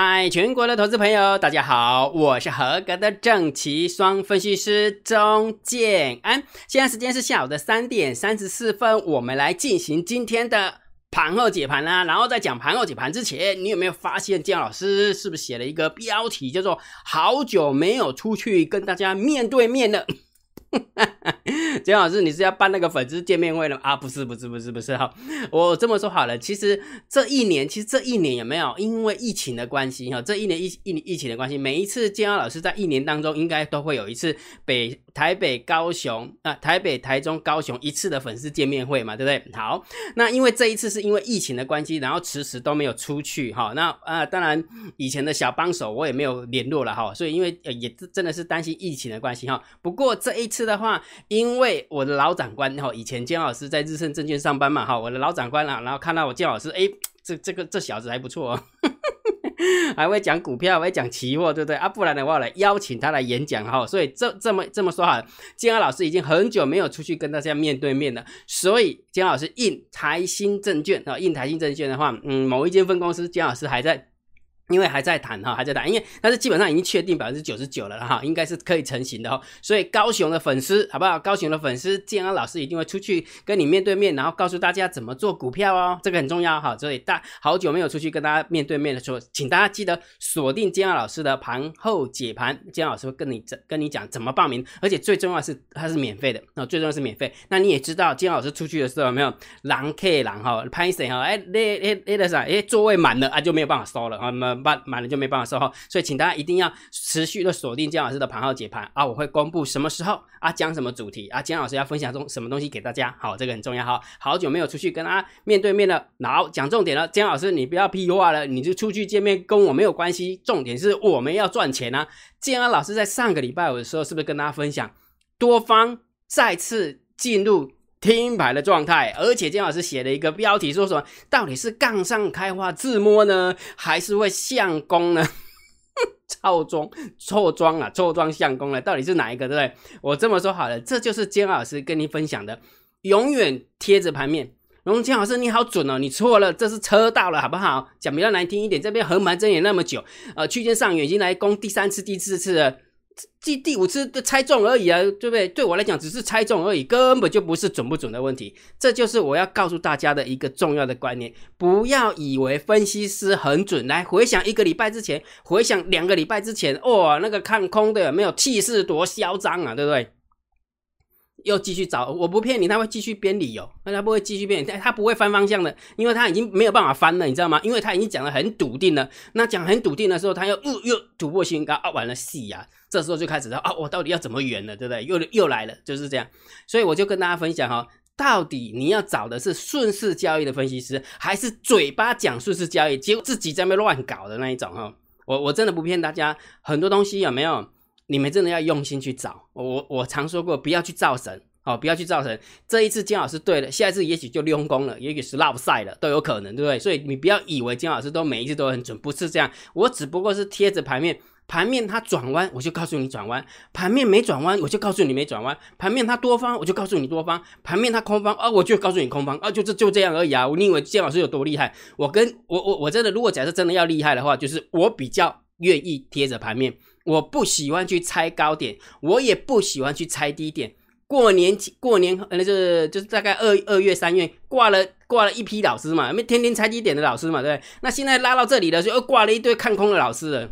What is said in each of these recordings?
嗨，全国的投资朋友，大家好，我是合格的正奇双分析师钟建安。现在时间是下午的三点三十四分，我们来进行今天的盘后解盘啦。然后在讲盘后解盘之前，你有没有发现姜老师是不是写了一个标题，叫做“好久没有出去跟大家面对面了”？姜老师，你是要办那个粉丝见面会了啊？不是，不是，不是，不是哈。我这么说好了，其实这一年，其实这一年有没有因为疫情的关系哈？这一年疫疫疫情的关系，每一次姜老师在一年当中，应该都会有一次北台北、高雄啊，台北、台中、高雄一次的粉丝见面会嘛，对不对？好，那因为这一次是因为疫情的关系，然后迟迟都没有出去哈。那啊，当然以前的小帮手我也没有联络了哈。所以因为也真的是担心疫情的关系哈。不过这一次的话，因为我的老长官哈，以前姜老师在日盛证券上班嘛哈，我的老长官啊，然后看到我姜老师，哎，这这个这小子还不错，哦，还会讲股票，会讲期货，对不对啊？不然的话来邀请他来演讲哈，所以这这么这么说哈，江老师已经很久没有出去跟大家面对面了，所以江老师印台新证券啊，印台新证券的话，嗯，某一间分公司江老师还在。因为还在谈哈，还在谈，因为但是基本上已经确定百分之九十九了哈，应该是可以成型的哈。所以高雄的粉丝好不好？高雄的粉丝，建安老师一定会出去跟你面对面，然后告诉大家怎么做股票哦，这个很重要哈。所以大好久没有出去跟大家面对面的时候，请大家记得锁定建安老师的盘后解盘，建安老师会跟你跟你讲怎么报名，而且最重要是它是免费的，那最重要是免费。那你也知道建安老师出去的时候有没有狼 K 狼哈，拍谁哈？哎，那那那个啥？哎，座位满了啊，就没有办法收了啊，那。办满了就没办法售后，所以请大家一定要持续的锁定姜老师的盘号解盘啊！我会公布什么时候啊，讲什么主题啊，姜老师要分享中什么东西给大家，好，这个很重要哈。好久没有出去跟大家面对面了，好讲重点了，姜老师你不要屁话了，你就出去见面跟我没有关系，重点是我们要赚钱啊！建安老师在上个礼拜五的时候是不是跟大家分享多方再次进入？听牌的状态，而且金老师写了一个标题，说什么到底是杠上开花自摸呢，还是会相公呢？错装错装啊，错装相公了，到底是哪一个？对不对？我这么说好了，这就是金老师跟你分享的，永远贴着盘面。龙金老师你好准哦，你错了，这是车到了，好不好？讲比较难听一点，这边横盘睁眼那么久，呃，区间上已经来攻第三次、第四次了。第第五次的猜中而已啊，对不对？对我来讲只是猜中而已，根本就不是准不准的问题。这就是我要告诉大家的一个重要的观念：不要以为分析师很准。来回想一个礼拜之前，回想两个礼拜之前，哦，那个看空的有没有气势多嚣张啊，对不对？又继续找，我不骗你，他会继续编理由，他不会继续编，他不会翻方向的，因为他已经没有办法翻了，你知道吗？因为他已经讲的很笃定了。那讲很笃定的时候，他又又又突破新高啊，完了戏呀！这时候就开始说啊，我到底要怎么圆了，对不对？又又来了，就是这样。所以我就跟大家分享哈，到底你要找的是顺势交易的分析师，还是嘴巴讲顺势交易，结果自己在那乱搞的那一种哈？我我真的不骗大家，很多东西有没有？你们真的要用心去找。我我常说过，不要去造神。哦，不要去造神这一次金老师对了，下一次也许就利用功了，也许是落赛了，都有可能，对不对？所以你不要以为金老师都每一次都很准，不是这样。我只不过是贴着盘面，盘面它转弯，我就告诉你转弯；盘面没转弯，我就告诉你没转弯；盘面它多方，我就告诉你多方；盘面它空方啊，我就告诉你空方啊，就这就这样而已啊。你以为金老师有多厉害？我跟我我我真的，如果假设真的要厉害的话，就是我比较愿意贴着盘面，我不喜欢去猜高点，我也不喜欢去猜低点。过年过年，呃，就是就是大概二二月三月挂了挂了一批老师嘛，没天天猜低点的老师嘛，对不对？那现在拉到这里了，就又挂了一堆看空的老师了。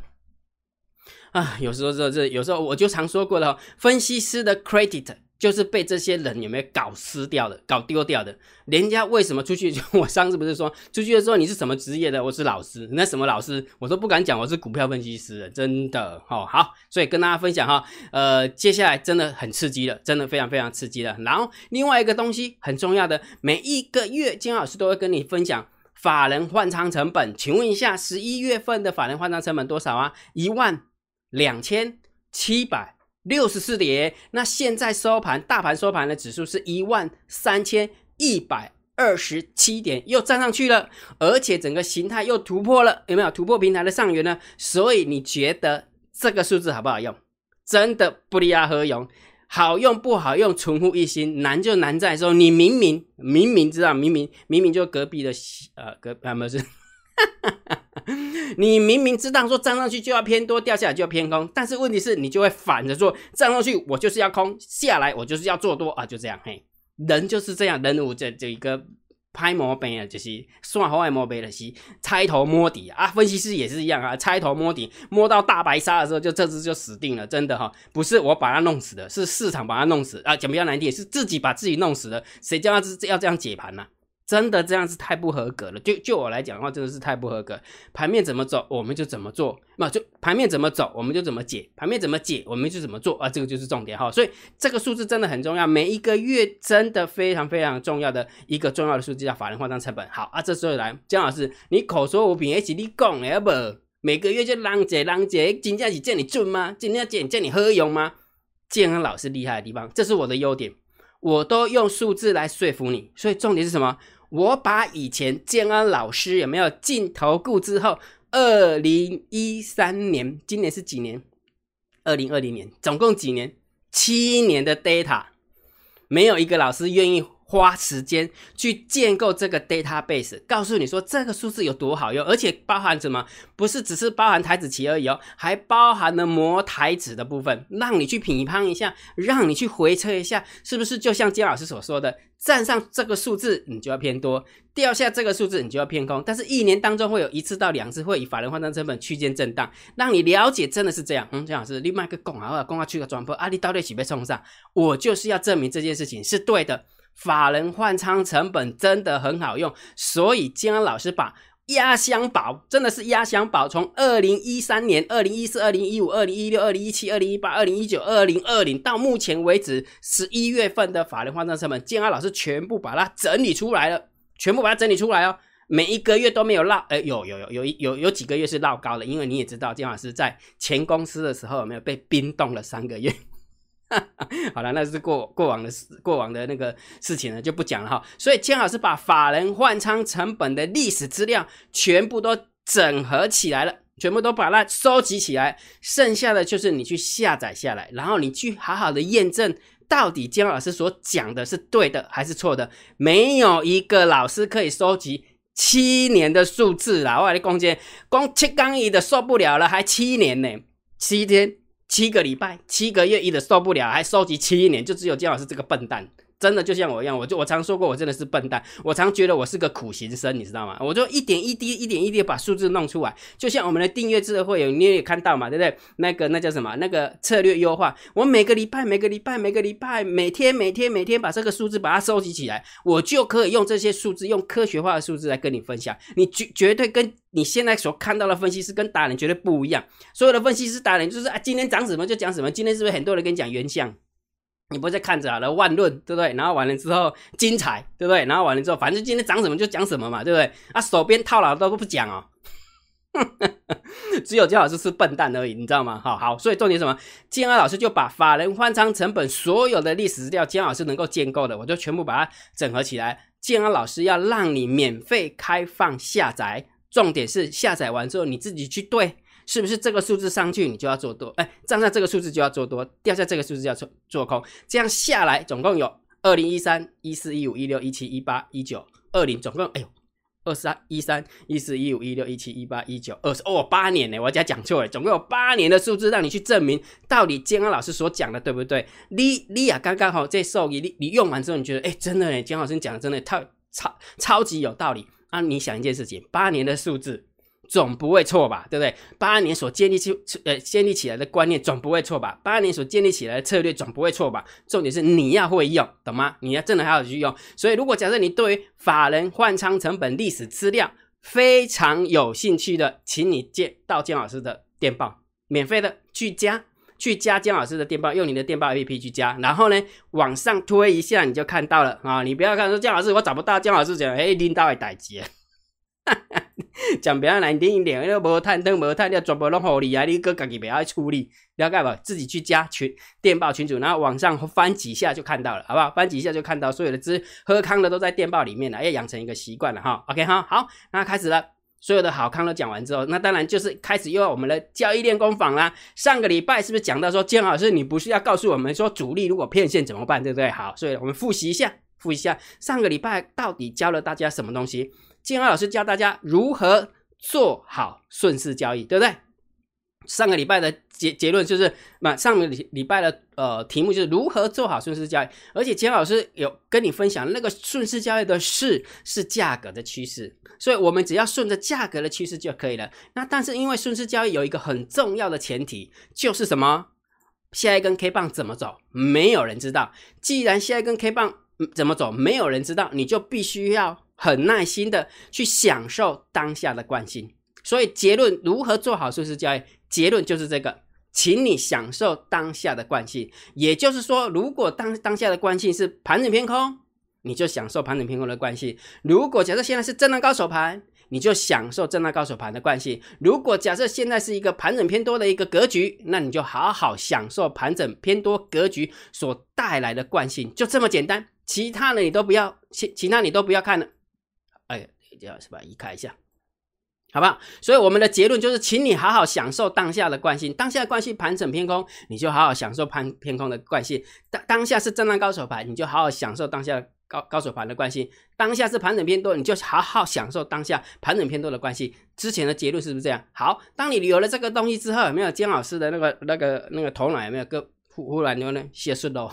啊，有时候这这有时候我就常说过了，分析师的 credit。就是被这些人有没有搞失掉的、搞丢掉的？人家为什么出去？我上次不是说出去的时候你是什么职业的？我是老师，那什么老师？我都不敢讲，我是股票分析师，真的哦。好，所以跟大家分享哈，呃，接下来真的很刺激了，真的非常非常刺激了。然后另外一个东西很重要的，每一个月金老师都会跟你分享法人换仓成本。请问一下，十一月份的法人换仓成本多少啊？一万两千七百。六十四点，那现在收盘，大盘收盘的指数是一万三千一百二十七点，又站上去了，而且整个形态又突破了，有没有突破平台的上缘呢？所以你觉得这个数字好不好用？真的不离啊何用？好用不好用，存乎一心。难就难在说，你明明明明知道，明明明明就隔壁的呃隔啊不是。你明明知道说站上去就要偏多，掉下来就要偏空，但是问题是你就会反着做，站上去我就是要空，下来我就是要做多啊，就这样嘿，人就是这样，人物这这一个。拍毛病啊，就是算好爱毛病的是猜头摸底啊，分析师也是一样啊，猜头摸底，摸到大白鲨的时候，就这只就死定了，真的哈，不是我把它弄死的，是市场把它弄死啊，讲比较难听，是自己把自己弄死的，谁叫他是要这样解盘呢？真的这样是太不合格了。就就我来讲的话，真的是太不合格。盘面怎么走，我们就怎么做。那就盘面怎么走，我们就怎么解。盘面怎么解，我们就怎么做啊。这个就是重点哈。所以这个数字真的很重要。每一个月真的非常非常重要的一个重要的数字叫法人化账成本。好啊，这时候来姜老师，你口说无凭，一起你讲的不？每个月就浪姐浪姐，真正是叫你准吗？真正叫叫你喝用吗？建安老师厉害的地方，这是我的优点，我都用数字来说服你。所以重点是什么？我把以前建安老师有没有进投顾之后，二零一三年，今年是几年？二零二零年，总共几年？七年的 data，没有一个老师愿意。花时间去建构这个 database，告诉你说这个数字有多好用，而且包含什么？不是只是包含台子期而已哦，还包含了磨台子的部分，让你去品判一下，让你去回测一下，是不是就像金老师所说的，站上这个数字你就要偏多，掉下这个数字你就要偏空。但是一年当中会有一次到两次会以法人换仓成本区间震荡，让你了解真的是这样。嗯，金老师，你卖个讲啊，讲啊去个转播啊，你到底起被冲上？我就是要证明这件事情是对的。法人换仓成本真的很好用，所以金安老师把压箱宝真的是压箱宝，从二零一三年、二零一四、二零一五、二零一六、二零一七、二零一八、二零一九、二零二零到目前为止十一月份的法人换仓成本，金安老师全部把它整理出来了，全部把它整理出来哦。每一个月都没有落，哎，有有有有有有几个月是落高的，因为你也知道，金老师在前公司的时候有没有被冰冻了三个月。好了，那是过过往的事，过往的那个事情呢，就不讲了哈。所以千老师把法人换仓成本的历史资料全部都整合起来了，全部都把它收集起来，剩下的就是你去下载下来，然后你去好好的验证，到底姜老师所讲的是对的还是错的。没有一个老师可以收集七年的数字啦，我的空间光七杠一的受不了了，还七年呢，七天。七个礼拜、七个月，一的受不了，还收集七年，就只有姜老师这个笨蛋。真的就像我一样，我就我常说过，我真的是笨蛋。我常觉得我是个苦行僧，你知道吗？我就一点一滴、一点一滴把数字弄出来。就像我们的订阅制会员，你也看到嘛，对不对？那个那叫什么？那个策略优化。我每个礼拜、每个礼拜、每个礼拜、每天、每天、每天把这个数字把它收集起来，我就可以用这些数字，用科学化的数字来跟你分享。你绝绝对跟你现在所看到的分析师跟达人绝对不一样。所有的分析师达人就是啊，今天涨什么就讲什么。今天是不是很多人跟你讲原相？你不是看着了万论，对不对？然后完了之后精彩，对不对？然后完了之后，反正今天讲什么就讲什么嘛，对不对？啊，手边套牢都不讲哦，只有姜老师是笨蛋而已，你知道吗？好好，所以重点什么？金安老师就把法人换仓成本所有的历史资料，姜老师能够建构的，我就全部把它整合起来。建安老师要让你免费开放下载，重点是下载完之后你自己去对。是不是这个数字上去你就要做多？哎，站上这个数字就要做多，掉下这个数字要做做空，这样下来总共有二零一三、一四、一五、一六、一七、一八、一九、二零，总共哎呦，二三一三一四一五一六一七一八一九二十哦，八年呢，我家讲错了，总共有八年的数字让你去证明到底建安老师所讲的对不对？你你呀，刚刚好这受益你你用完之后，你觉得哎，真的嘞，姜老师讲的真的太超超级有道理啊！你想一件事情，八年的数字。总不会错吧，对不对？八年所建立起呃建立起来的观念总不会错吧？八年所建立起来的策略总不会错吧？重点是你要会用，懂吗？你要真的还要去用。所以，如果假设你对于法人换仓成本历史资料非常有兴趣的，请你接到姜老师的电报，免费的去加，去加姜老师的电报，用你的电报 APP 去加，然后呢往上推一下，你就看到了啊！你不要看说姜老师我找不到姜老师讲，哎，领导会代接。讲比较难听一点，因为无探灯无探，你全部拢好你啊！你哥自己不要处理，了解不？自己去加群电报群主，然后往上翻几下就看到了，好不好？翻几下就看到所有的资喝康的都在电报里面了，要养成一个习惯了哈。OK 哈，好，那开始了，所有的好康都讲完之后，那当然就是开始又要我们的交易练功坊啦。上个礼拜是不是讲到说，建老师你不是要告诉我们说主力如果骗线怎么办，对不对？好，所以我们复习一下，复习一下上个礼拜到底教了大家什么东西？金安老师教大家如何做好顺势交易，对不对？上个礼拜的结结论就是，那上个礼礼拜的呃题目就是如何做好顺势交易，而且钱老师有跟你分享那个顺势交易的势是价格的趋势，所以我们只要顺着价格的趋势就可以了。那但是因为顺势交易有一个很重要的前提，就是什么？下一根 K 棒怎么走，没有人知道。既然下一根 K 棒怎么走，没有人知道，你就必须要很耐心的去享受当下的惯性。所以结论如何做好顺势交易？结论就是这个，请你享受当下的惯性。也就是说，如果当当下的惯性是盘整偏空，你就享受盘整偏空的惯性；如果假设现在是震荡高手盘，你就享受震荡高手盘的惯性；如果假设现在是一个盘整偏多的一个格局，那你就好好享受盘整偏多格局所带来的惯性，就这么简单。其他的你都不要，其其他你都不要看了。哎，要是吧？移开一下。好不好？所以我们的结论就是，请你好好享受当下的惯性。当下的惯性盘整偏空，你就好好享受盘偏空的惯性。当当下是震荡高手盘，你就好好享受当下高高手盘的惯性。当下是盘整偏多，你就好好享受当下盘整偏多的关系。之前的结论是不是这样？好，当你有了这个东西之后，有没有姜老师的那个那个那个头脑有没有个忽忽然有呢写顺喽？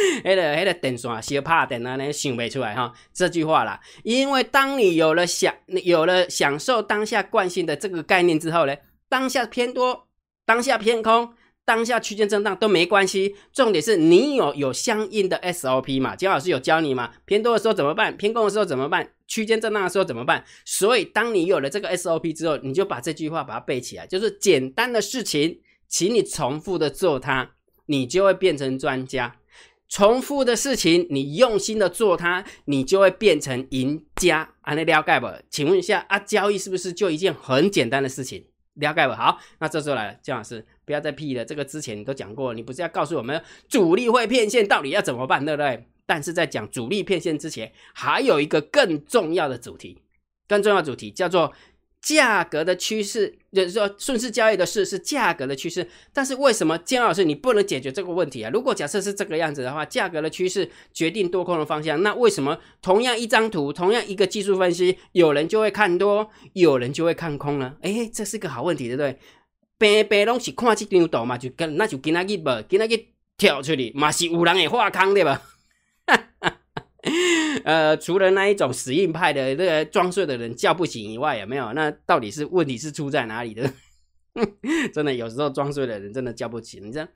那个那个电线小怕电啊，那想不出来哈这句话啦。因为当你有了享有了享受当下惯性的这个概念之后呢，当下偏多、当下偏空、当下区间震荡都没关系。重点是你有有相应的 SOP 嘛？姜老师有教你嘛？偏多的时候怎么办？偏空的时候怎么办？区间震荡的时候怎么办？所以当你有了这个 SOP 之后，你就把这句话把它背起来，就是简单的事情，请你重复的做它，你就会变成专家。重复的事情，你用心的做它，你就会变成赢家。啊，那了解不？请问一下啊，交易是不是就一件很简单的事情？了解不？好，那这时候来了，姜老师不要再屁了。这个之前你都讲过，你不是要告诉我们主力会骗线到底要怎么办，对不对？但是在讲主力骗线之前，还有一个更重要的主题，更重要的主题叫做。价格的趋势，就是说顺势交易的事是价格的趋势，但是为什么姜老师你不能解决这个问题啊？如果假设是这个样子的话，价格的趋势决定多空的方向，那为什么同样一张图，同样一个技术分析，有人就会看多，有人就会看空呢？哎，这是个好问题，对不对？白白拢是看这张图嘛，就跟那就跟那个不，跟那个跳出去嘛，是有人会画坑对吧？呃，除了那一种死硬派的那个装睡的人叫不醒以外，有没有？那到底是问题是出在哪里的？真的有时候装睡的人真的叫不醒，你这样？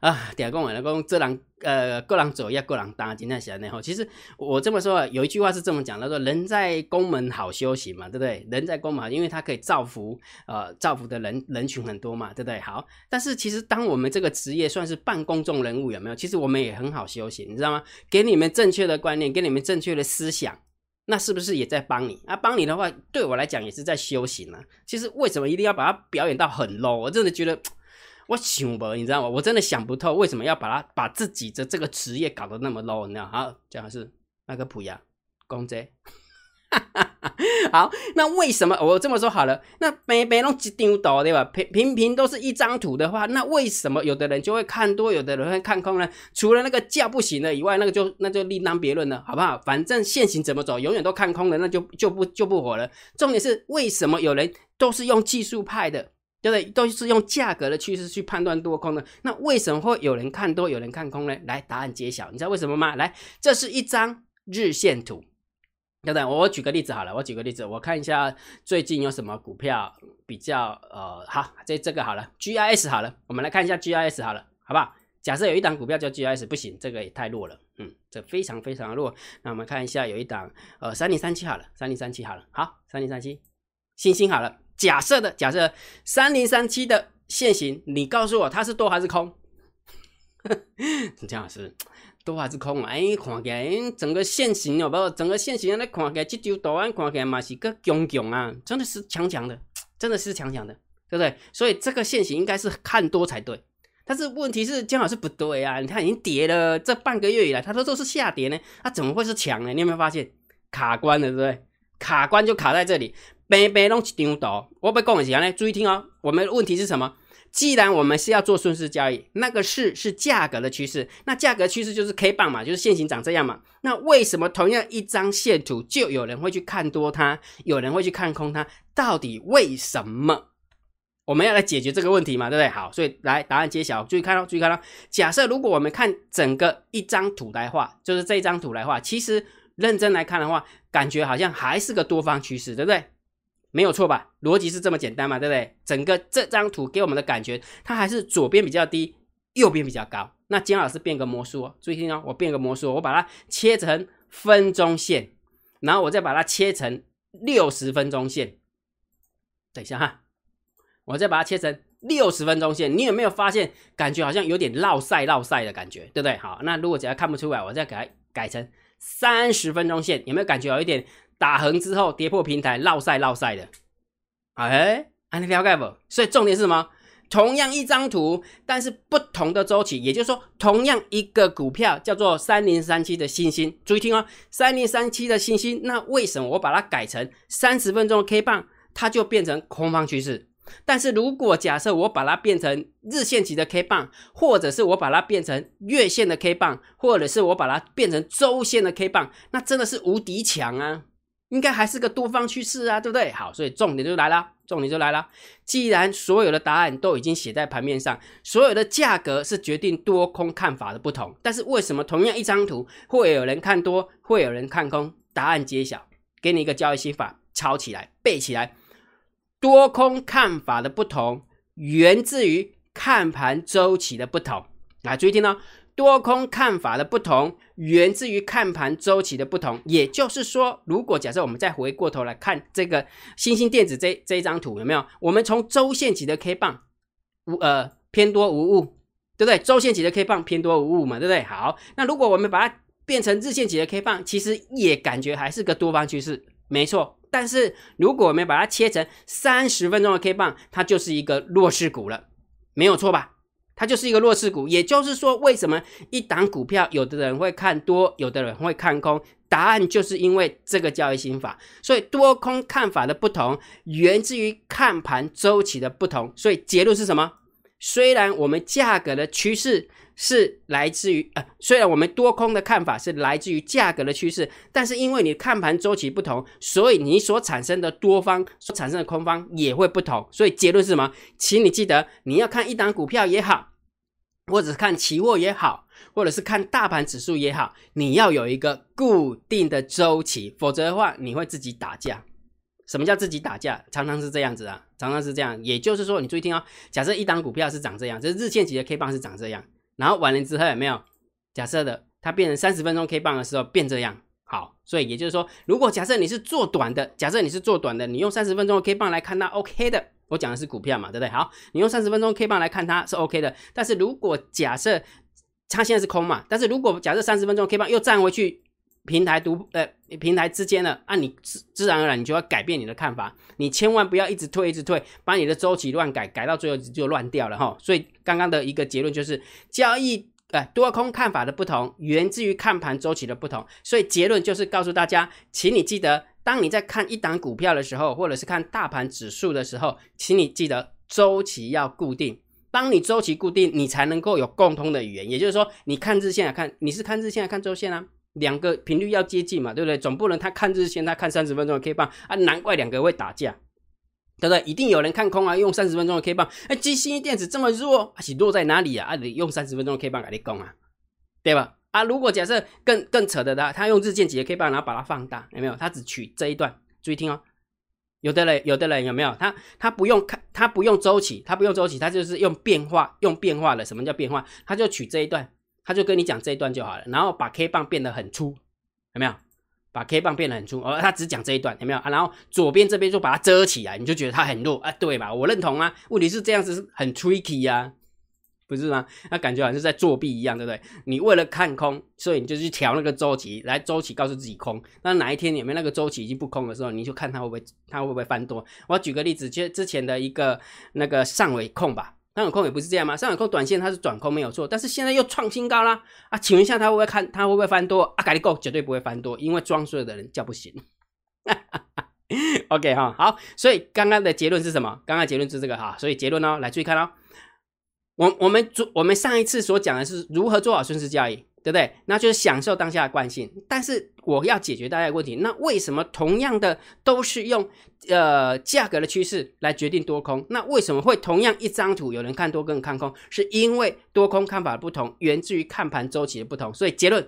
啊，点讲完了，讲这人呃，个人走，要个人担，今天写的吼。其实我这么说，有一句话是这么讲，他说：“人在宫门好修行嘛，对不对？人在宫门，因为他可以造福呃，造福的人人群很多嘛，对不对？好，但是其实当我们这个职业算是半公众人物，有没有？其实我们也很好修行，你知道吗？给你们正确的观念，给你们正确的思想，那是不是也在帮你？啊，帮你的话，对我来讲也是在修行呢。其实为什么一定要把它表演到很 low？我真的觉得。我想不，你知道吗？我真的想不透，为什么要把它把自己的这个职业搞得那么 low？你知道？好，讲的是那个普亚公仔。好，那为什么我这么说好了？那每每弄几张图对吧？平平平都是一张图的话，那为什么有的人就会看多，有的人会看空呢？除了那个叫不行的以外，那个就那就另当别论了，好不好？反正现行怎么走，永远都看空的，那就就不就不火了。重点是为什么有人都是用技术派的？对不对？都是用价格的趋势去判断多空的。那为什么会有人看多，有人看空呢？来，答案揭晓。你知道为什么吗？来，这是一张日线图，对不对？我举个例子好了，我举个例子，我看一下最近有什么股票比较呃好。这这个好了，GIS 好了，我们来看一下 GIS 好了，好不好？假设有一档股票叫 GIS，不行，这个也太弱了，嗯，这非常非常弱。那我们看一下有一档呃三零三七好了，三零三七好了，好，三零三七，星星好了。假设的假设三零三七的线型，你告诉我它是多还是空？姜老师，多还是空？哎，看起来整个线型有没有？整个线型来看起来，这张图案看起来嘛是个强强啊，真的是强强的，真的是强强的，对不对？所以这个线型应该是看多才对。但是问题是姜老师不对啊，你看已经跌了这半个月以来，他说都是下跌呢，它怎么会是强呢？你有没有发现卡关了，对不对？卡关就卡在这里。白白弄一张图，我不讲的是安尼，注意听哦。我们的问题是什么？既然我们是要做顺势交易，那个势是价格的趋势，那价格趋势就是 K 棒嘛，就是线形长这样嘛。那为什么同样一张线图，就有人会去看多它，有人会去看空它？到底为什么？我们要来解决这个问题嘛，对不对？好，所以来答案揭晓，注意看哦，注意看哦。假设如果我们看整个一张图来画，就是这一张图来画，其实认真来看的话，感觉好像还是个多方趋势，对不对？没有错吧？逻辑是这么简单嘛，对不对？整个这张图给我们的感觉，它还是左边比较低，右边比较高。那姜老师变个魔术哦，注意听哦，我变个魔术，我把它切成分钟线，然后我再把它切成六十分钟线。等一下哈，我再把它切成六十分钟线，你有没有发现感觉好像有点绕赛绕赛的感觉，对不对？好，那如果只要看不出来，我再给它改成三十分钟线，有没有感觉有一点？打横之后跌破平台，绕赛绕赛的，哎，你了解不？所以重点是什么？同样一张图，但是不同的周期，也就是说，同样一个股票叫做三零三七的星星，注意听哦，三零三七的星星，那为什么我把它改成三十分钟的 K 棒，它就变成空方趋势？但是如果假设我把它变成日线级的 K 棒，或者是我把它变成月线的 K 棒，或者是我把它变成周线的 K 棒，那真的是无敌强啊！应该还是个多方趋势啊，对不对？好，所以重点就来了，重点就来了。既然所有的答案都已经写在盘面上，所有的价格是决定多空看法的不同，但是为什么同样一张图会有人看多，会有人看空？答案揭晓，给你一个交易心法，抄起来，背起来。多空看法的不同，源自于看盘周期的不同。来，注意听哦。多空看法的不同，源自于看盘周期的不同。也就是说，如果假设我们再回过头来看这个新兴电子这这一张图，有没有？我们从周线级的 K 棒无呃偏多无误，对不对？周线级的 K 棒偏多无误嘛，对不对？好，那如果我们把它变成日线级的 K 棒，其实也感觉还是个多方趋势，没错。但是如果我们把它切成三十分钟的 K 棒，它就是一个弱势股了，没有错吧？它就是一个弱势股，也就是说，为什么一档股票有的人会看多，有的人会看空？答案就是因为这个交易心法。所以多空看法的不同，源自于看盘周期的不同。所以结论是什么？虽然我们价格的趋势是来自于呃，虽然我们多空的看法是来自于价格的趋势，但是因为你看盘周期不同，所以你所产生的多方所产生的空方也会不同。所以结论是什么？请你记得，你要看一档股票也好。或者是看期货也好，或者是看大盘指数也好，你要有一个固定的周期，否则的话你会自己打架。什么叫自己打架？常常是这样子啊，常常是这样。也就是说，你注意听哦，假设一档股票是长这样，就是日线级的 K 棒是长这样，然后完了之后有没有？假设的它变成三十分钟 K 棒的时候变这样，好，所以也就是说，如果假设你是做短的，假设你是做短的，你用三十分钟的 K 棒来看，那 OK 的。我讲的是股票嘛，对不对？好，你用三十分钟 K 棒来看它是 OK 的。但是如果假设它现在是空嘛，但是如果假设三十分钟 K 棒又站回去平台独呃平台之间了，啊，你自自然而然你就要改变你的看法，你千万不要一直退一直退，把你的周期乱改，改到最后就乱掉了哈。所以刚刚的一个结论就是交易呃多空看法的不同，源自于看盘周期的不同。所以结论就是告诉大家，请你记得。当你在看一档股票的时候，或者是看大盘指数的时候，请你记得周期要固定。当你周期固定，你才能够有共通的语言。也就是说，你看日线来看，你是看日线来看周线啊，两个频率要接近嘛，对不对？总不能他看日线，他看三十分钟的 K 棒啊，难怪两个会打架，对不对？一定有人看空啊，用三十分钟的 K 棒。哎，基星电子这么弱，是弱在哪里啊？啊，你用三十分钟的 K 棒给你攻啊，对吧？啊，如果假设更更扯的他，他用日线级的 K 棒，然后把它放大，有没有？他只取这一段，注意听哦。有的人，有的人有没有？他他不用看，他不用周期，他不用周期，他就是用变化，用变化的。什么叫变化？他就取这一段，他就跟你讲这一段就好了。然后把 K 棒变得很粗，有没有？把 K 棒变得很粗，而他只讲这一段，有没有？啊，然后左边这边就把它遮起来，你就觉得它很弱啊，对吧？我认同啊。问题是这样子是很 tricky 呀。不是吗？那感觉好像是在作弊一样，对不对？你为了看空，所以你就去调那个周期，来周期告诉自己空。那哪一天有没有那个周期已经不空的时候，你就看它会不会，它会不会翻多？我举个例子，就之前的一个那个上尾控吧，上尾控也不是这样吗？上尾控短线它是转空没有错，但是现在又创新高啦啊！请问一下，它会不会看？它会不会翻多？啊，改力够绝对不会翻多，因为装睡的人叫不醒。OK 哈，好，所以刚刚的结论是什么？刚刚结论是这个哈，所以结论呢，来注意看哦。我我们做我们上一次所讲的是如何做好顺势交易，对不对？那就是享受当下的惯性。但是我要解决大家的问题，那为什么同样的都是用呃价格的趋势来决定多空？那为什么会同样一张图有人看多跟看空？是因为多空看法不同，源自于看盘周期的不同。所以结论，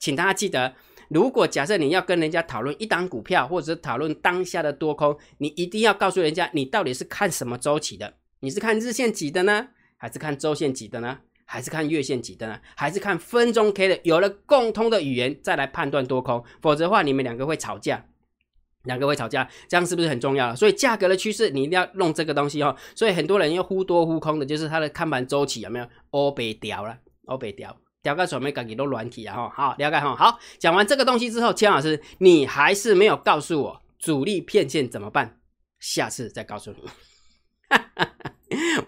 请大家记得，如果假设你要跟人家讨论一档股票，或者是讨论当下的多空，你一定要告诉人家你到底是看什么周期的？你是看日线级的呢？还是看周线级的呢？还是看月线级的呢？还是看分钟 K 的？有了共通的语言，再来判断多空，否则的话，你们两个会吵架，两个会吵架，这样是不是很重要？所以价格的趋势，你一定要弄这个东西哦。所以很多人又忽多忽空的，就是他的看盘周期有没有欧北调了？欧北调，调个准备感觉都乱起啊！哈，好，了解哈。好，讲完这个东西之后，千老师，你还是没有告诉我主力骗线怎么办？下次再告诉你。哈哈哈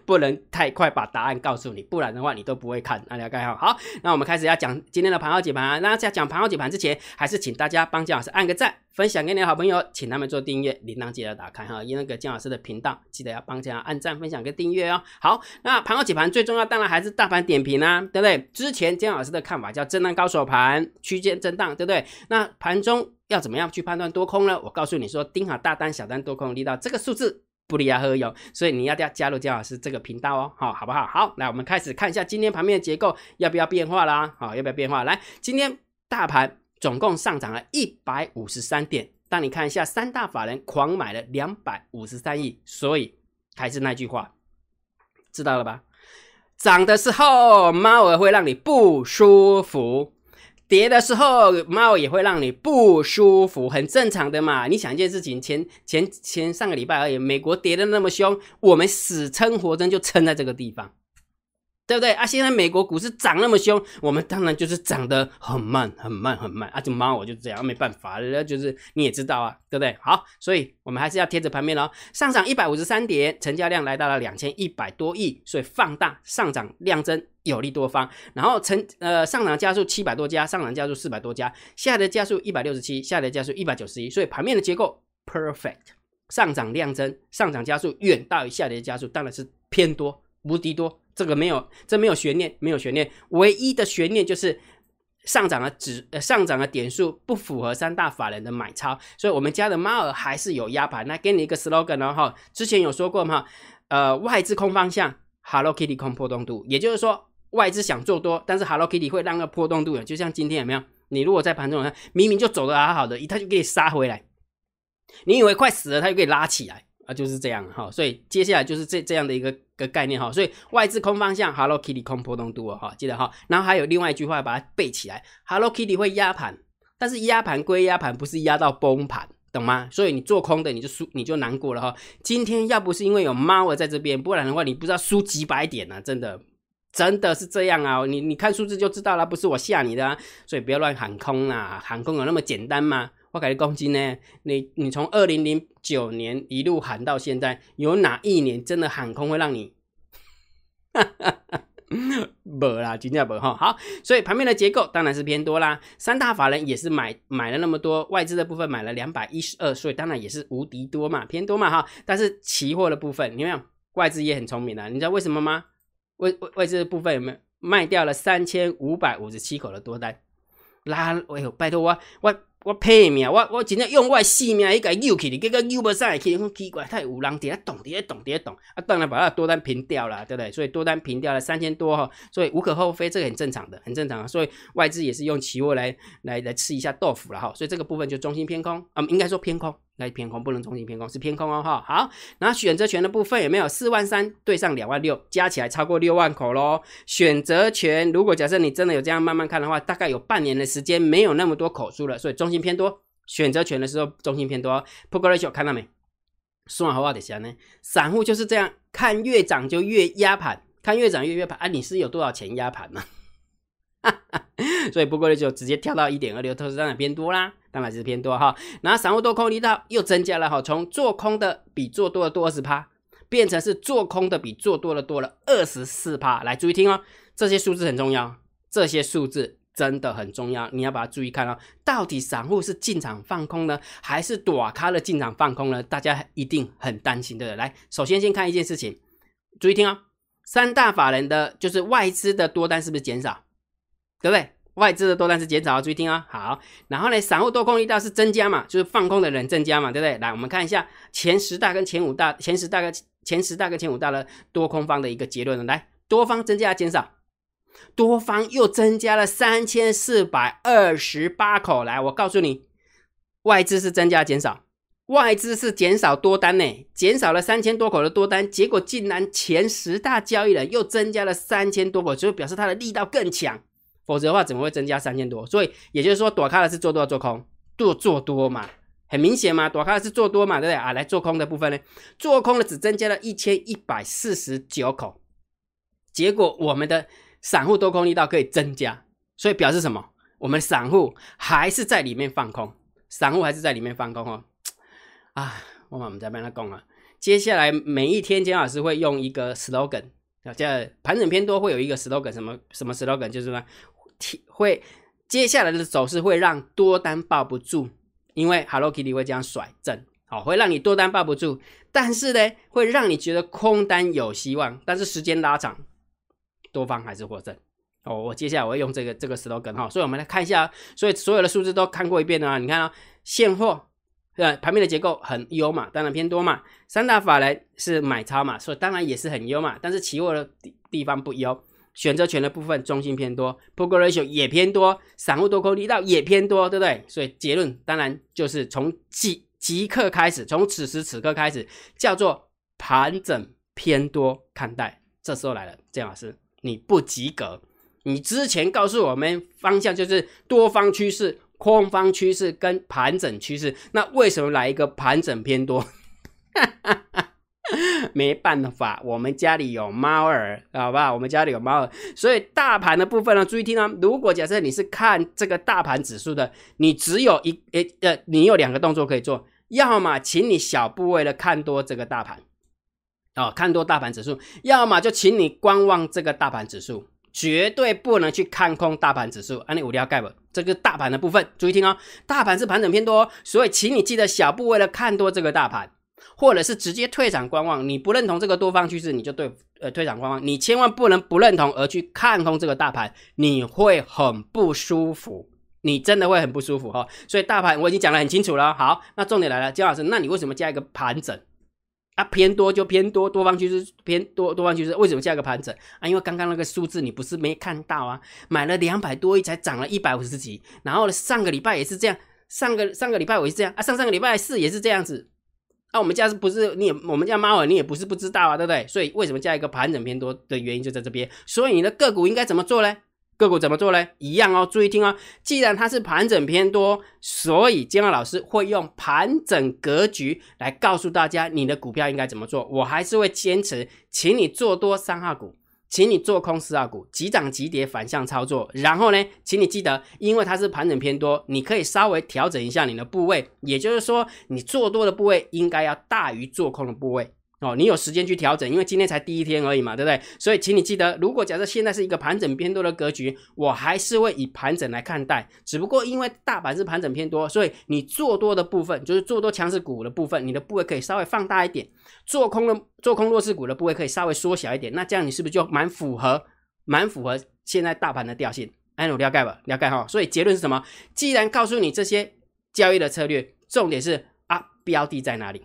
不能太快把答案告诉你，不然的话你都不会看。大家盖好，好，那我们开始要讲今天的盘后解盘。那在讲盘后解盘之前，还是请大家帮姜老师按个赞，分享给你的好朋友，请他们做订阅，铃铛记得打开哈。因那个姜老师的频道，记得要帮姜按赞、分享跟订阅哦。好，那盘后解盘最重要，当然还是大盘点评啊，对不对？之前姜老师的看法叫震荡高手盘，区间震荡，对不对？那盘中要怎么样去判断多空呢？我告诉你说，盯好大单、小单、多空力道这个数字。不离啊，何有？所以你要要加入姜老师这个频道哦，好，好不好？好，来我们开始看一下今天盘面的结构，要不要变化啦？好，要不要变化？来，今天大盘总共上涨了一百五十三点，当你看一下三大法人狂买了两百五十三亿，所以还是那句话，知道了吧？涨的时候猫儿会让你不舒服。跌的时候，猫也会让你不舒服，很正常的嘛。你想一件事情，前前前上个礼拜而已，美国跌的那么凶，我们死撑活撑就撑在这个地方。对不对啊？现在美国股市涨那么凶，我们当然就是涨得很慢、很慢、很慢啊！这猫我就这样，没办法，那就是你也知道啊，对不对？好，所以我们还是要贴着盘面哦。上涨一百五十三点，成交量来到了两千一百多亿，所以放大上涨量增有利多方。然后成呃上涨加速七百多家，上涨加速四百多家，下跌加速一百六十七，下跌加速一百九十一，所以盘面的结构 perfect，上涨量增，上涨加速远大于下跌加速，当然是偏多，无敌多。这个没有，这没有悬念，没有悬念。唯一的悬念就是上涨的指，呃，上涨的点数不符合三大法人的买超，所以我们家的猫儿还是有压盘。那给你一个 slogan 哦，哈，之前有说过嘛，呃，外资空方向，Hello Kitty 空破动度，也就是说外资想做多，但是 Hello Kitty 会让个破动度，就像今天有没有？你如果在盘中看，明明就走的好好的，它就给你杀回来，你以为快死了，它就给你拉起来。啊，就是这样哈，所以接下来就是这这样的一个个概念哈，所以外资空方向，Hello Kitty 空波动度哈，记得哈，然后还有另外一句话把它背起来，Hello Kitty 会压盘，但是压盘归压盘，不是压到崩盘，懂吗？所以你做空的你就输你就难过了哈。今天要不是因为有猫儿在这边，不然的话你不知道输几百点呢，真的真的是这样啊，你你看数字就知道了，不是我吓你的啊，所以不要乱喊空啊，喊空有那么简单吗？我改的公斤呢？你你从二零零九年一路喊到现在，有哪一年真的喊空会让你？没啦，今天没哈。好，所以盘面的结构当然是偏多啦。三大法人也是买买了那么多，外资的部分买了两百一十二，所以当然也是无敌多嘛，偏多嘛哈。但是期货的部分，你有没有？外资也很聪明的，你知道为什么吗？外外外资的部分有没有卖掉了三千五百五十七口的多单？拉，哎呦，拜托我我。我拼命，我我真正用我性命去甲扭起，你结果扭不上来，去，奇怪，太有人伫咧动，伫咧动，伫咧动，啊，当然把那多单平掉了，对不对？所以多单平掉了三千多哈，所以无可厚非，这个很正常的，很正常啊。所以外资也是用期货来来来吃一下豆腐了哈，所以这个部分就中心偏空啊，应该说偏空。来偏空不能中性偏空是偏空哦哈好，然后选择权的部分有没有四万三对上两万六，加起来超过六万口喽？选择权如果假设你真的有这样慢慢看的话，大概有半年的时间没有那么多口数了，所以中心偏多。选择权的时候中心偏多。Put ratio 看到没？算好话的下呢？散户就是这样看越涨就越压盘，看越涨越越盘啊！你是有多少钱压盘呢？所以不过呢，就直接跳到一点二六，投资当然偏多啦，当然是偏多哈。然后散户多空力道又增加了哈，从做空的比做多的多二十趴，变成是做空的比做多的多了二十四趴。来注意听哦，这些数字很重要，这些数字真的很重要，你要把它注意看哦。到底散户是进场放空呢，还是躲开了进场放空呢？大家一定很担心的。来，首先先看一件事情，注意听哦。三大法人的就是外资的多单是不是减少？对不对？外资的多单是减少，注意听啊。好，然后呢，散户多空力道是增加嘛，就是放空的人增加嘛，对不对？来，我们看一下前十大跟前五大，前十大跟前十大跟前五大的多空方的一个结论。来，多方增加减少，多方又增加了三千四百二十八口。来，我告诉你，外资是增加减少。外资是减少多单呢，减少了三千多口的多单，结果竟然前十大交易人又增加了三千多口，所以表示它的力道更强。否则的话，怎么会增加三千多？所以也就是说，躲开了是做多做空，做做多嘛，很明显嘛，躲开了是做多嘛，对不对啊？来做空的部分呢，做空的只增加了一千一百四十九口，结果我们的散户多空力道可以增加，所以表示什么？我们散户还是在里面放空，散户还是在里面放空哦。啊，我们在帮他供啊。接下来每一天，姜老师会用一个 slogan，叫盘整偏多，会有一个 slogan，什么什么 slogan，就是体，会接下来的走势会让多单抱不住，因为 Hello Kitty 会这样甩正，好，会让你多单抱不住，但是呢，会让你觉得空单有希望，但是时间拉长，多方还是获胜。哦，我接下来我会用这个这个 slogan 哈，所以我们来看一下，所以所有的数字都看过一遍啊，你看啊，现货。对，盘面的结构很优嘛，当然偏多嘛。三大法人是买超嘛，所以当然也是很优嘛。但是期货的地地方不优，选择权的部分中性偏多，put ratio 也偏多，散户多空力道也偏多，对不对？所以结论当然就是从即即刻开始，从此时此刻开始叫做盘整偏多看待。这时候来了，郑老师你不及格，你之前告诉我们方向就是多方趋势。空方趋势跟盘整趋势，那为什么来一个盘整偏多？哈哈哈 没办法，我们家里有猫儿，好不好？我们家里有猫儿，所以大盘的部分呢，注意听啊。如果假设你是看这个大盘指数的，你只有一诶呃，你有两个动作可以做，要么请你小部位的看多这个大盘，哦，看多大盘指数；要么就请你观望这个大盘指数。绝对不能去看空大盘指数，安利五条盖不？这个大盘的部分，注意听哦。大盘是盘整偏多，所以请你记得小部位的看多这个大盘，或者是直接退场观望。你不认同这个多方趋势，你就对呃退场观望。你千万不能不认同而去看空这个大盘，你会很不舒服，你真的会很不舒服哈。所以大盘我已经讲得很清楚了。好，那重点来了，姜老师，那你为什么加一个盘整？啊，偏多就偏多，多方趋势偏多，多方趋势为什么加个盘整啊？因为刚刚那个数字你不是没看到啊？买了两百多亿才涨了一百五十几，然后，上个礼拜也是这样，上个上个礼拜我是这样啊，上上个礼拜四也是这样子。那，我们家是不是你也我们家猫儿你也不是不知道啊，对不对？所以为什么加一个盘整偏多的原因就在这边。所以你的个股应该怎么做呢？个股怎么做呢？一样哦，注意听哦。既然它是盘整偏多，所以金浩老师会用盘整格局来告诉大家你的股票应该怎么做。我还是会坚持，请你做多三号股，请你做空四二股，急涨急跌反向操作。然后呢，请你记得，因为它是盘整偏多，你可以稍微调整一下你的部位，也就是说，你做多的部位应该要大于做空的部位。哦，你有时间去调整，因为今天才第一天而已嘛，对不对？所以，请你记得，如果假设现在是一个盘整偏多的格局，我还是会以盘整来看待。只不过因为大盘是盘整偏多，所以你做多的部分，就是做多强势股的部分，你的部位可以稍微放大一点；做空的做空弱势股的部位可以稍微缩小一点。那这样你是不是就蛮符合、蛮符合现在大盘的调性？哎，我了解吧？了解哈。所以结论是什么？既然告诉你这些交易的策略，重点是啊，标的在哪里？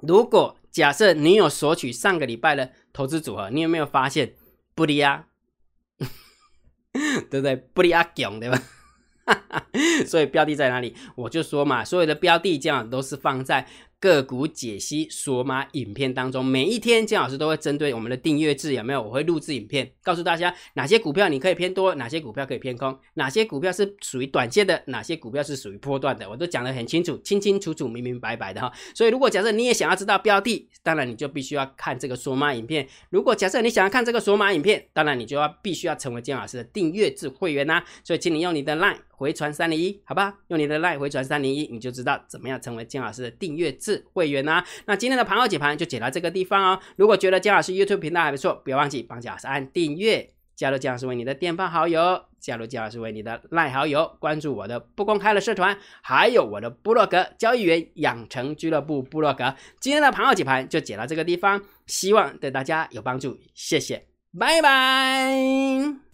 如果假设你有索取上个礼拜的投资组合，你有没有发现不利啊？对不对？不利啊，囧对吧？所以标的在哪里？我就说嘛，所有的标的这样都是放在。个股解析索马影片当中，每一天姜老师都会针对我们的订阅制有没有？我会录制影片，告诉大家哪些股票你可以偏多，哪些股票可以偏空，哪些股票是属于短线的，哪些股票是属于波段的，我都讲得很清楚，清清楚楚、明明白白的哈。所以如果假设你也想要知道标的，当然你就必须要看这个索马影片。如果假设你想要看这个索马影片，当然你就要必须要成为姜老师的订阅制会员呐。所以请你用你的 LINE 回传三零一，好吧？用你的赖回传三零一，你就知道怎么样成为姜老师的订阅制。会员呐，那今天的盘后解盘就解到这个地方哦。如果觉得姜老师 YouTube 频道还不错，不要忘记帮姜老师按订阅、加入姜老师为你的电报好友，加入姜老师为你的赖好友，关注我的不公开的社团，还有我的部落格交易员养成俱乐部部落格。今天的盘后解盘就解到这个地方，希望对大家有帮助，谢谢，拜拜。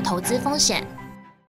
投资风险。